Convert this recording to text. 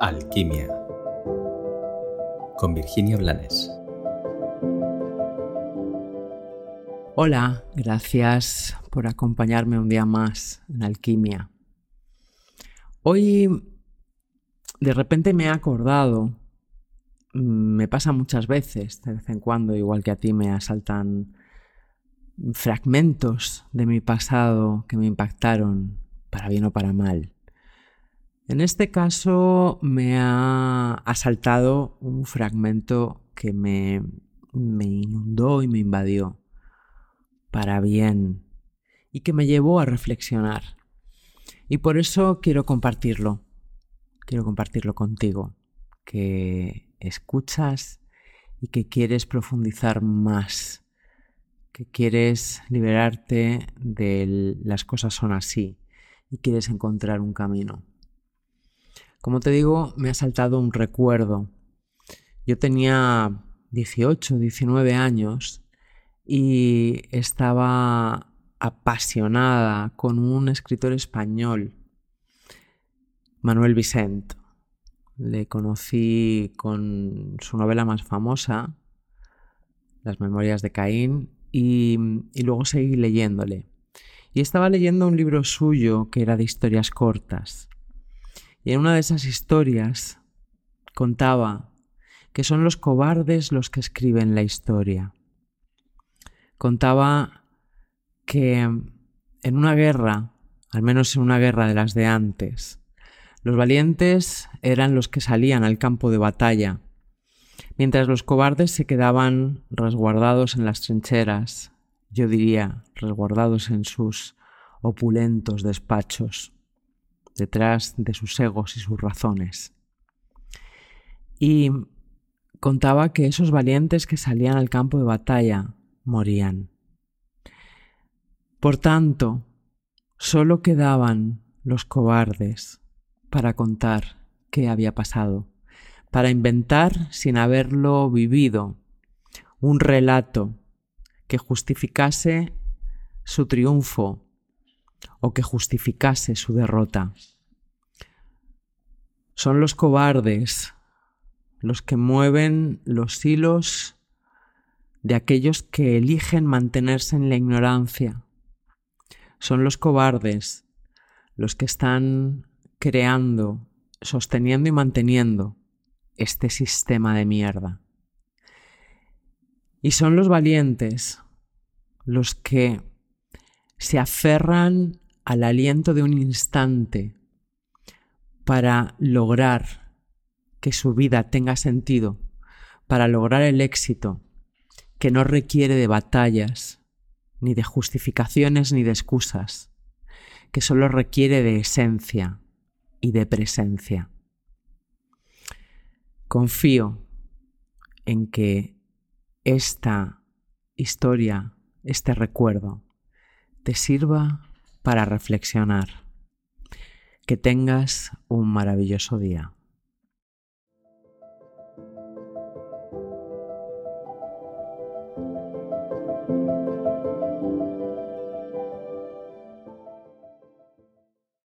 Alquimia con Virginia Blanes. Hola, gracias por acompañarme un día más en Alquimia. Hoy de repente me he acordado, me pasa muchas veces, de vez en cuando, igual que a ti me asaltan fragmentos de mi pasado que me impactaron, para bien o para mal. En este caso me ha asaltado un fragmento que me, inundó y me invadió para bien y que me llevó a reflexionar. Y por eso quiero compartirlo. Quiero compartirlo contigo, que escuchas y que quieres profundizar más, que quieres liberarte de las cosas son así y quieres encontrar un camino. Como te digo, me ha saltado un recuerdo. Yo tenía 18, 19 años y estaba apasionada con un escritor español, Manuel Vicent. Le conocí con su novela más famosa, Las Memorias de Caín, y, y luego seguí leyéndole. Y estaba leyendo un libro suyo que era de historias cortas. Y en una de esas historias contaba que son los cobardes los que escriben la historia. Contaba que en una guerra, al menos en una guerra de las de antes, los valientes eran los que salían al campo de batalla, mientras los cobardes se quedaban resguardados en las trincheras, yo diría resguardados en sus opulentos despachos detrás de sus egos y sus razones. Y contaba que esos valientes que salían al campo de batalla morían. Por tanto, solo quedaban los cobardes para contar qué había pasado, para inventar sin haberlo vivido un relato que justificase su triunfo o que justificase su derrota. Son los cobardes los que mueven los hilos de aquellos que eligen mantenerse en la ignorancia. Son los cobardes los que están creando, sosteniendo y manteniendo este sistema de mierda. Y son los valientes los que se aferran al aliento de un instante para lograr que su vida tenga sentido, para lograr el éxito que no requiere de batallas, ni de justificaciones, ni de excusas, que solo requiere de esencia y de presencia. Confío en que esta historia, este recuerdo, te sirva para reflexionar. Que tengas un maravilloso día.